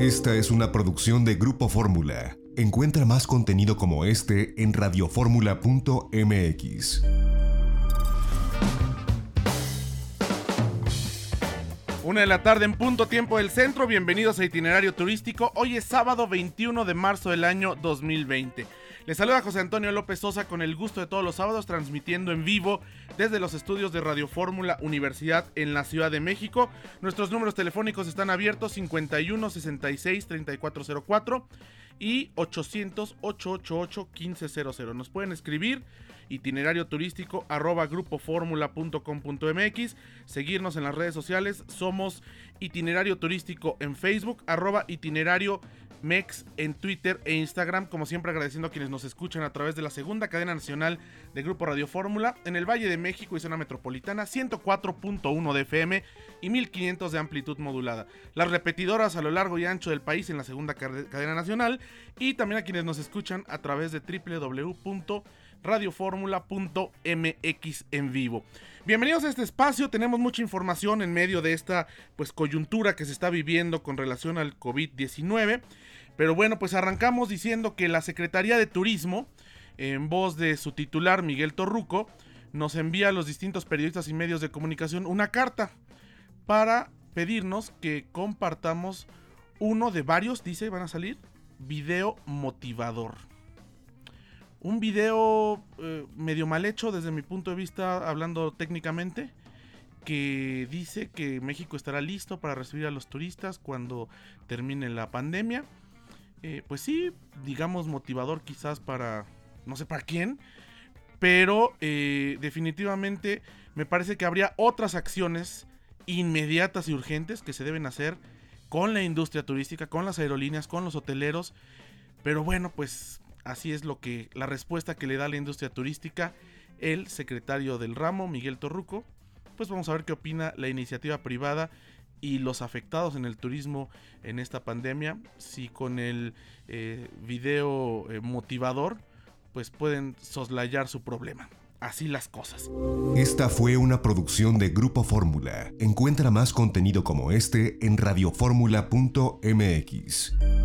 Esta es una producción de Grupo Fórmula. Encuentra más contenido como este en radioformula.mx. Una de la tarde en punto tiempo del centro, bienvenidos a Itinerario Turístico. Hoy es sábado 21 de marzo del año 2020. Les saluda José Antonio López Sosa con el gusto de todos los sábados transmitiendo en vivo desde los estudios de Radio Fórmula Universidad en la Ciudad de México. Nuestros números telefónicos están abiertos 51 66 3404 y 800 888 1500. Nos pueden escribir itinerario turístico arroba grupoformula.com.mx, seguirnos en las redes sociales, somos itinerario turístico en Facebook, arroba itinerario Mex en Twitter e Instagram, como siempre agradeciendo a quienes nos escuchan a través de la segunda cadena nacional de Grupo Radio Fórmula en el Valle de México y zona metropolitana, 104.1 de FM y 1500 de amplitud modulada. Las repetidoras a lo largo y ancho del país en la segunda cadena nacional y también a quienes nos escuchan a través de www radioformula.mx en vivo. Bienvenidos a este espacio, tenemos mucha información en medio de esta pues coyuntura que se está viviendo con relación al COVID-19, pero bueno, pues arrancamos diciendo que la Secretaría de Turismo, en voz de su titular Miguel Torruco, nos envía a los distintos periodistas y medios de comunicación una carta para pedirnos que compartamos uno de varios, dice, van a salir, video motivador un video eh, medio mal hecho desde mi punto de vista, hablando técnicamente, que dice que México estará listo para recibir a los turistas cuando termine la pandemia. Eh, pues sí, digamos motivador quizás para, no sé para quién, pero eh, definitivamente me parece que habría otras acciones inmediatas y urgentes que se deben hacer con la industria turística, con las aerolíneas, con los hoteleros. Pero bueno, pues Así es lo que la respuesta que le da la industria turística el secretario del ramo, Miguel Torruco. Pues vamos a ver qué opina la iniciativa privada y los afectados en el turismo en esta pandemia. Si con el eh, video eh, motivador, pues pueden soslayar su problema. Así las cosas. Esta fue una producción de Grupo Fórmula. Encuentra más contenido como este en radioformula.mx.